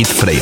mit Frei.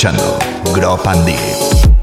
escuchando Grow Pandit.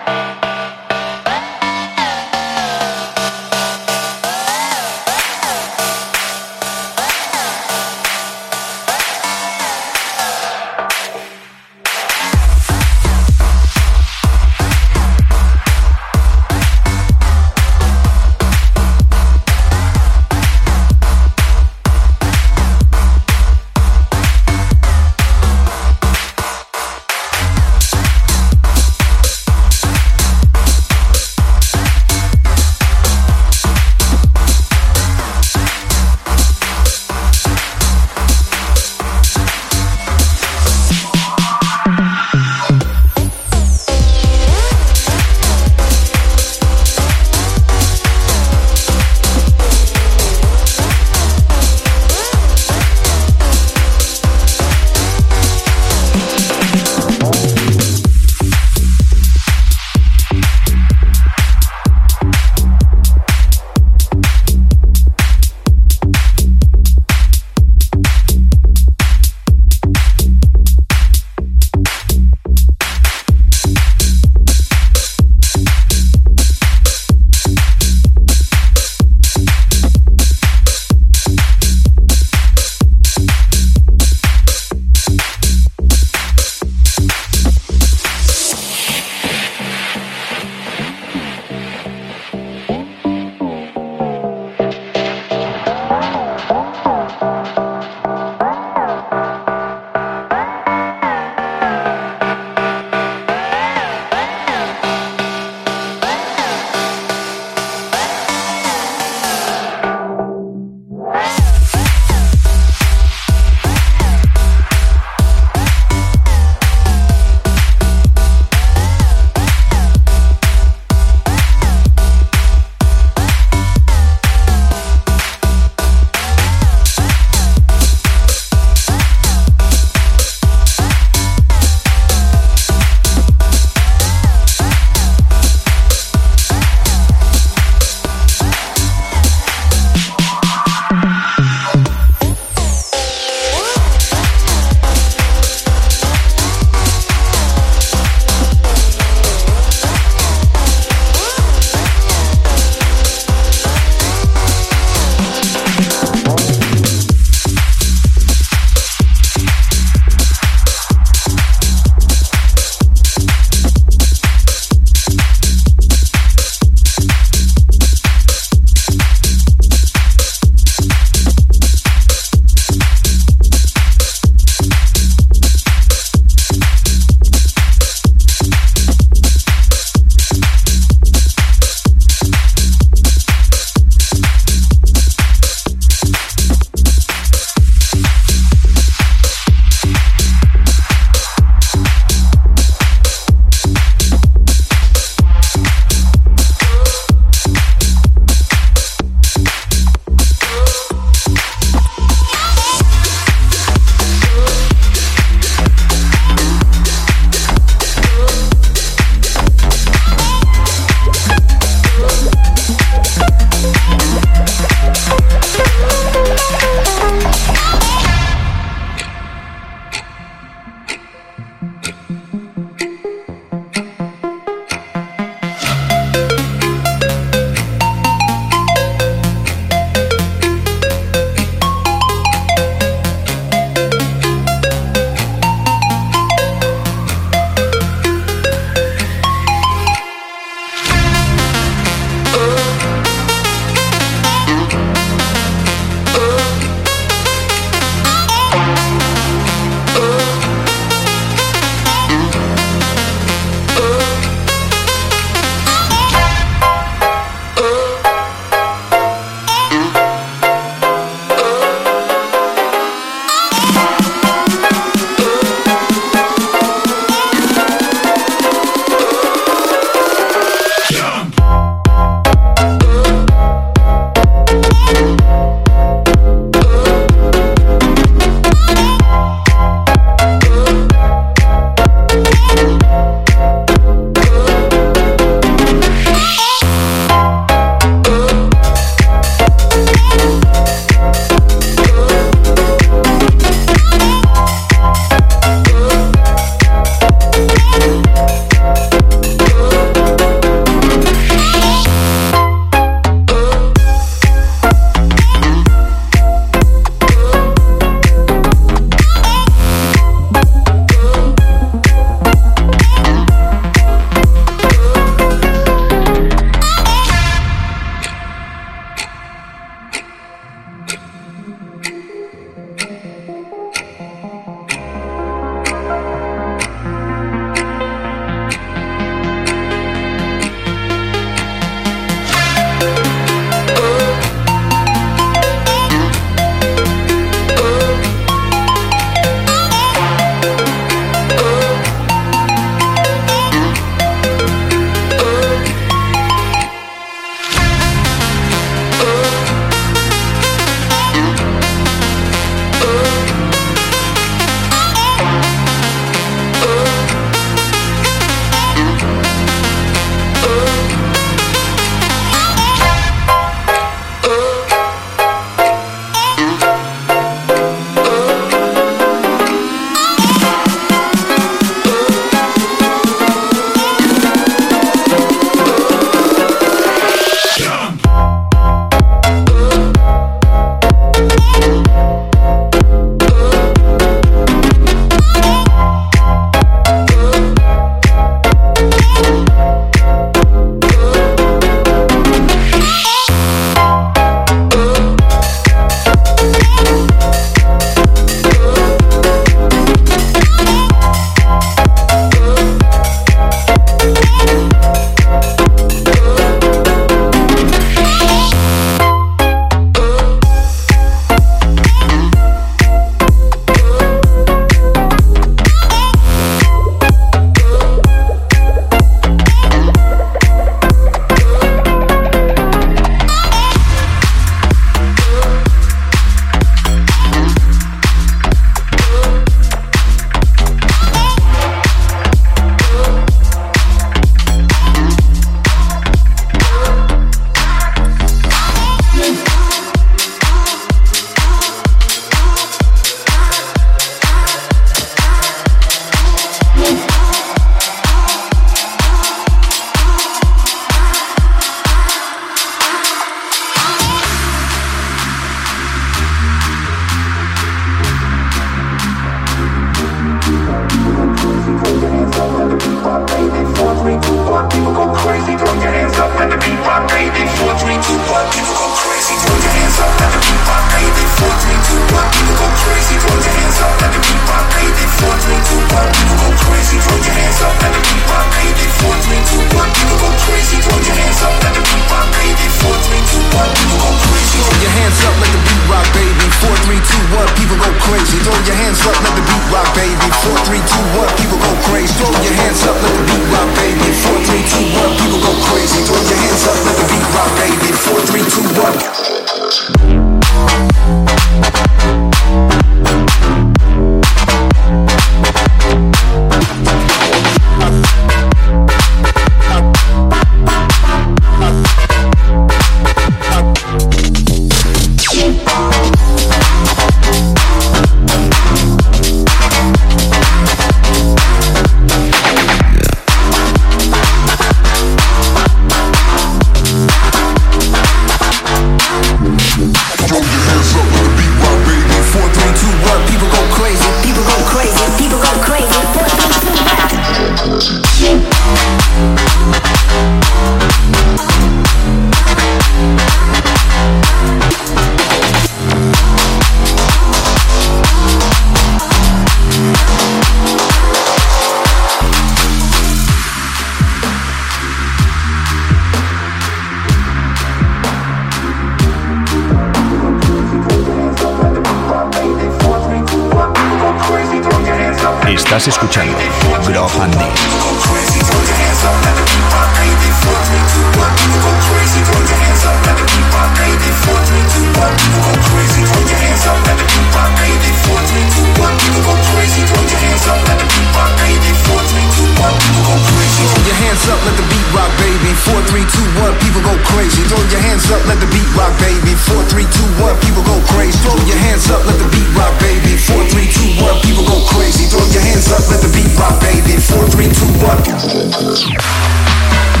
Estás escuchando Grop and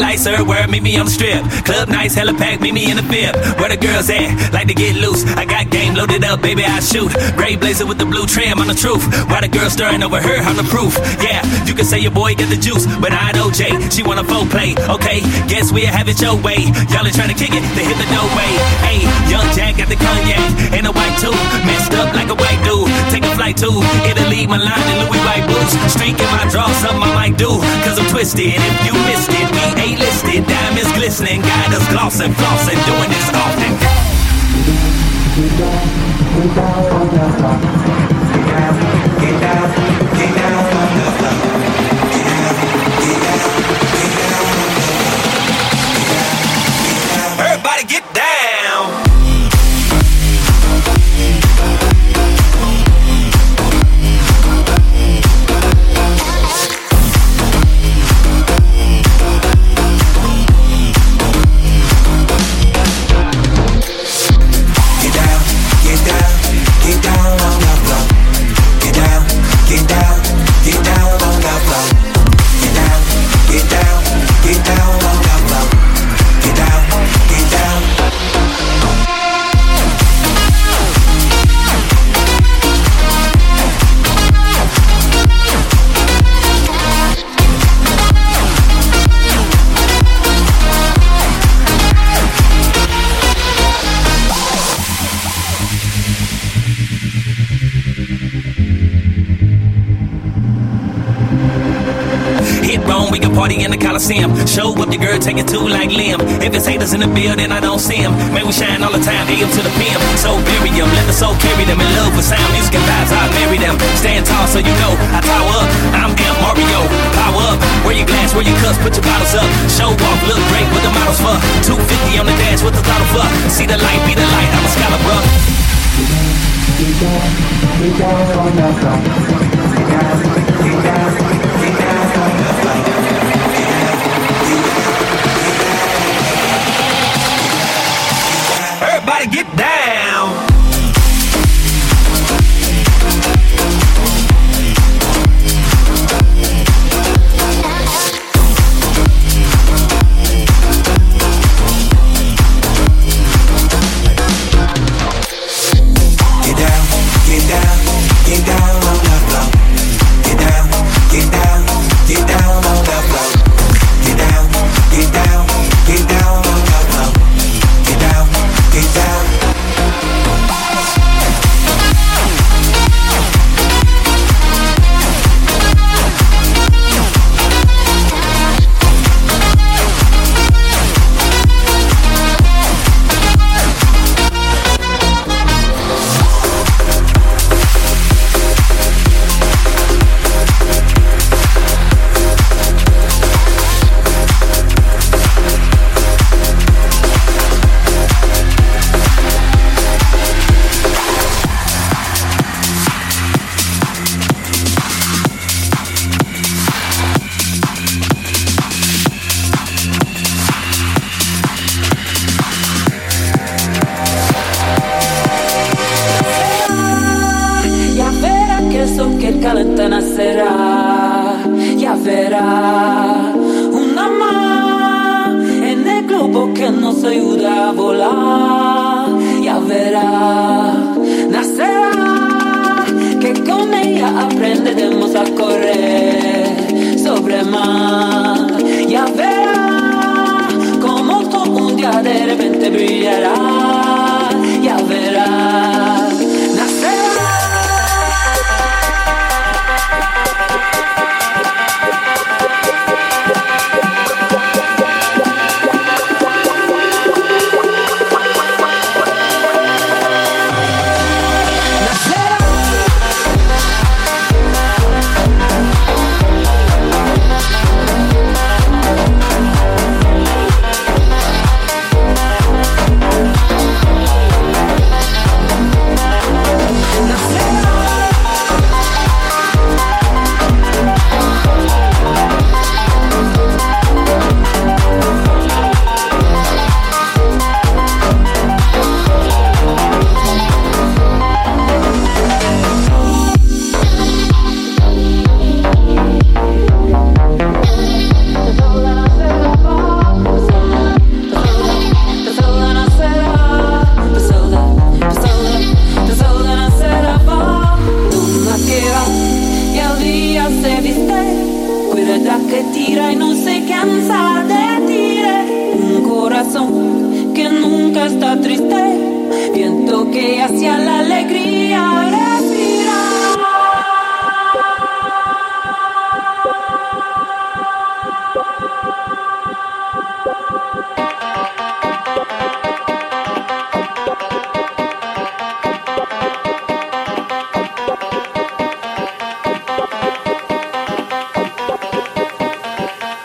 Deep. sir, where meet me on the strip. Club nights, hella packed, meet me in the VIP. Where the girls at? Like to get loose. I got game loaded up, baby, I shoot. Gray blazer with the blue trim, on the truth. Why the girl stirring over her, I'm the proof. Yeah, you can say your boy get the juice, but I know Jay, she want a full play. Okay, guess we'll have it your way. Y'all ain't trying to kick it, they hit the doorway. Hey, young Jack got the cognac and a white too. Messed up like a white dude. Take a flight to Italy, Milan, and Louis white boots. Streak in my draw, something I might do. Cause I'm twisted. If you missed it, we ain't listed. Diamonds glistening, got us glossing, flossing, doing this often. Get down, get down on the. Get down, get down, get down on the. Coliseum. Show up your girl, take it to like Liam. If it's haters in the building, I don't see them. Man, we shine all the time, AM to the PM. So bury them, let the soul carry them. In love with sound, music and vibes, I marry them. Stand tall so you know I tower up. I'm Amp Mario, power up. Wear your glass, wear your cups, put your bottles up. Show off, look great, what the models for. 250 on the dash, what the throttle for. See the light, be the light, I'm a scholar, bro. The. Get down, get down, get down ella aprenderemos a correr sobre mar, ya verá, como todo un día de repente brillará, ya verá.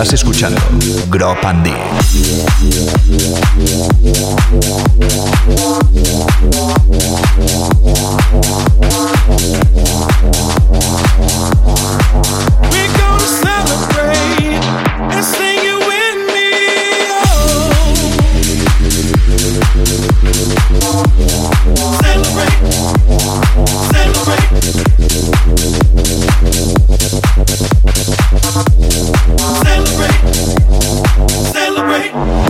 Estás escuchando Grow Pandit. Celebrate! Celebrate, celebrate.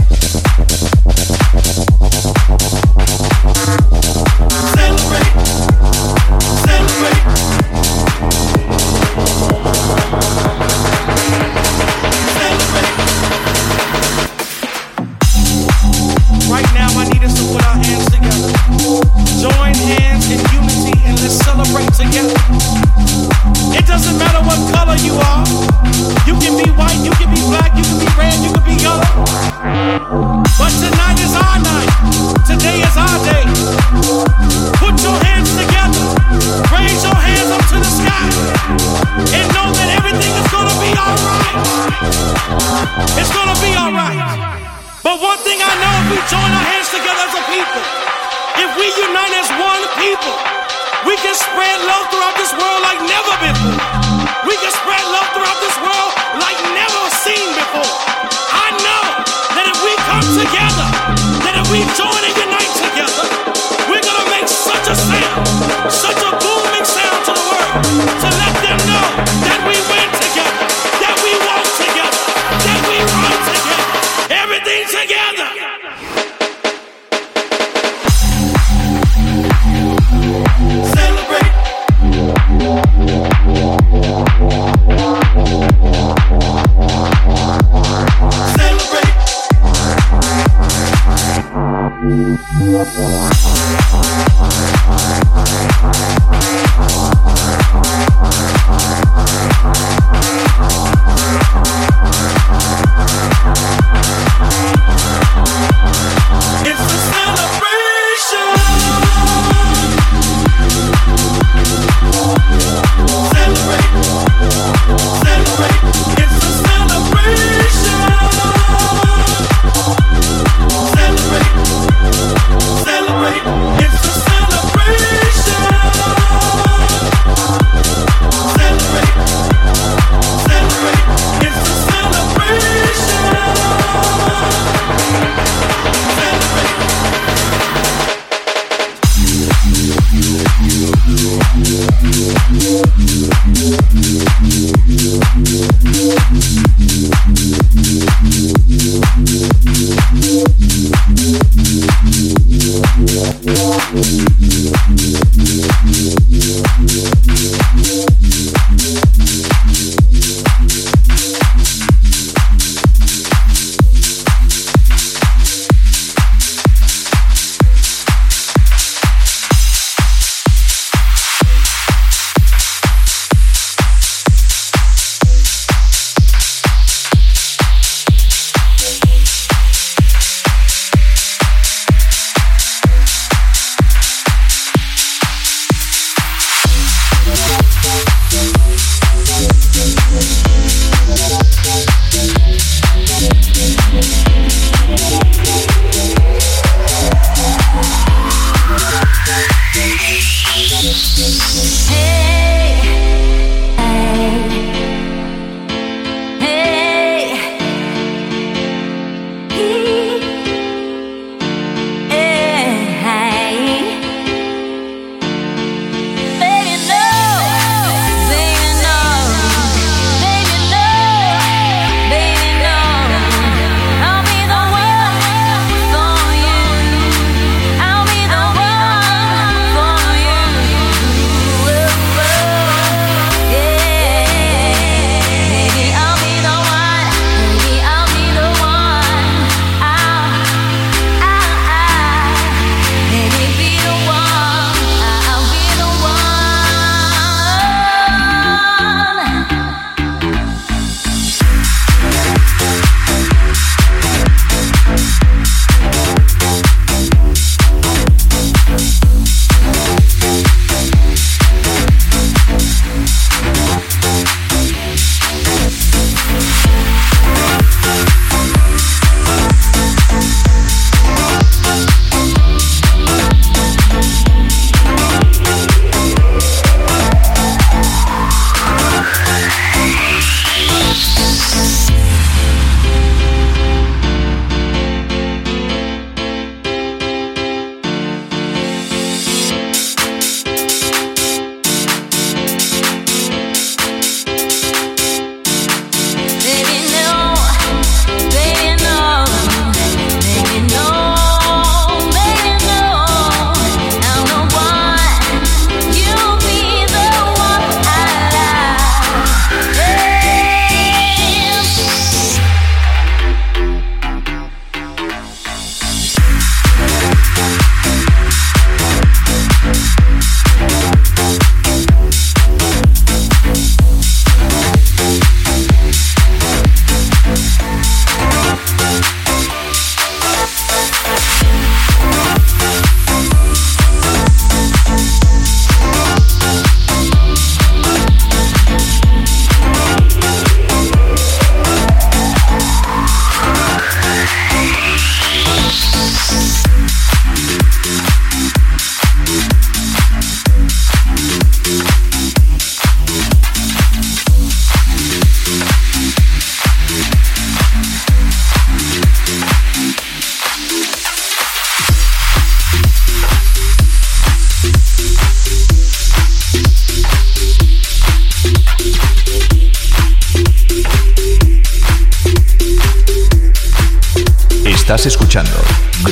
We can spread love throughout this world like never before. We can spread love throughout this world like never seen before. I know that if we come together, that if we join again.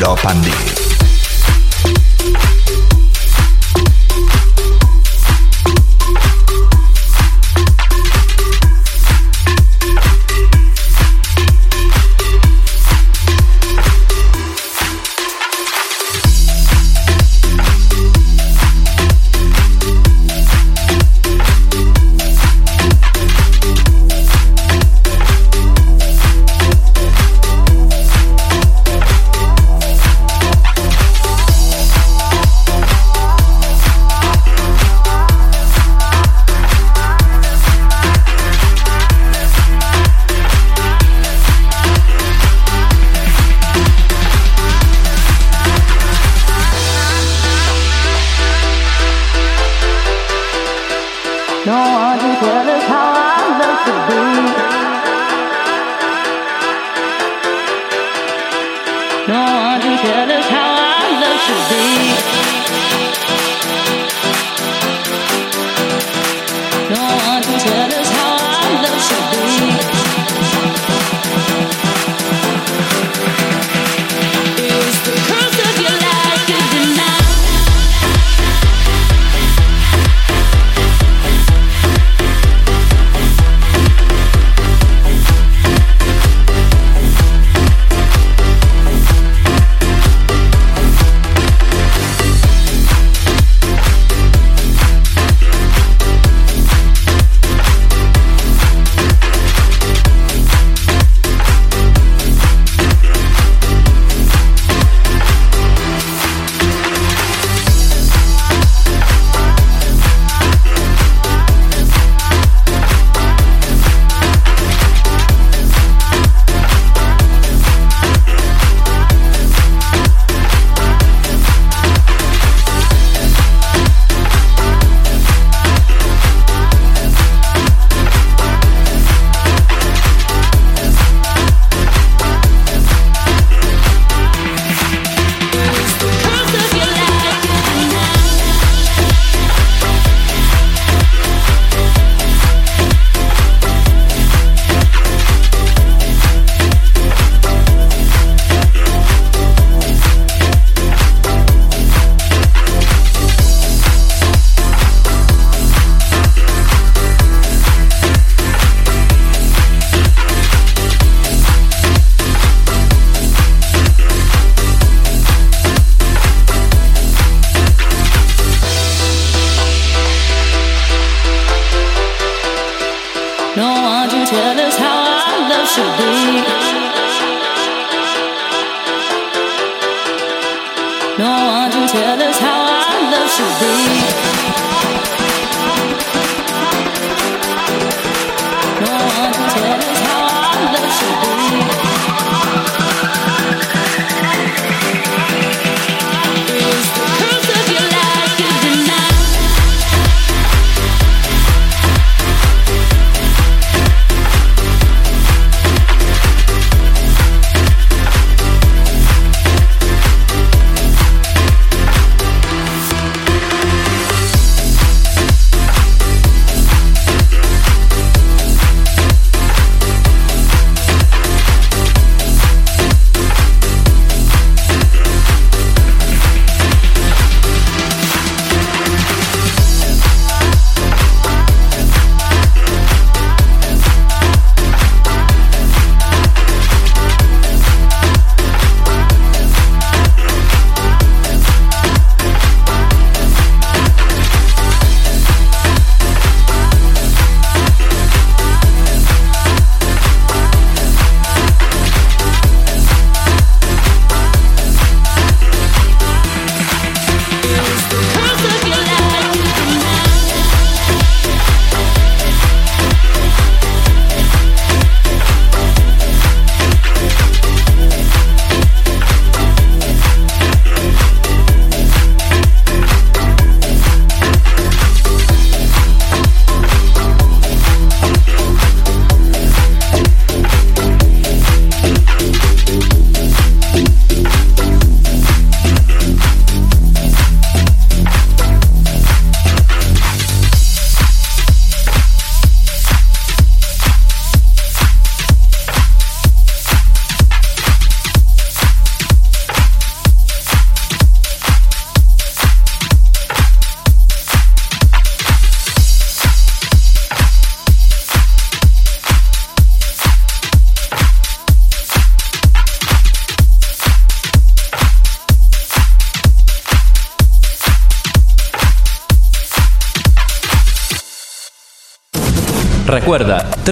到班里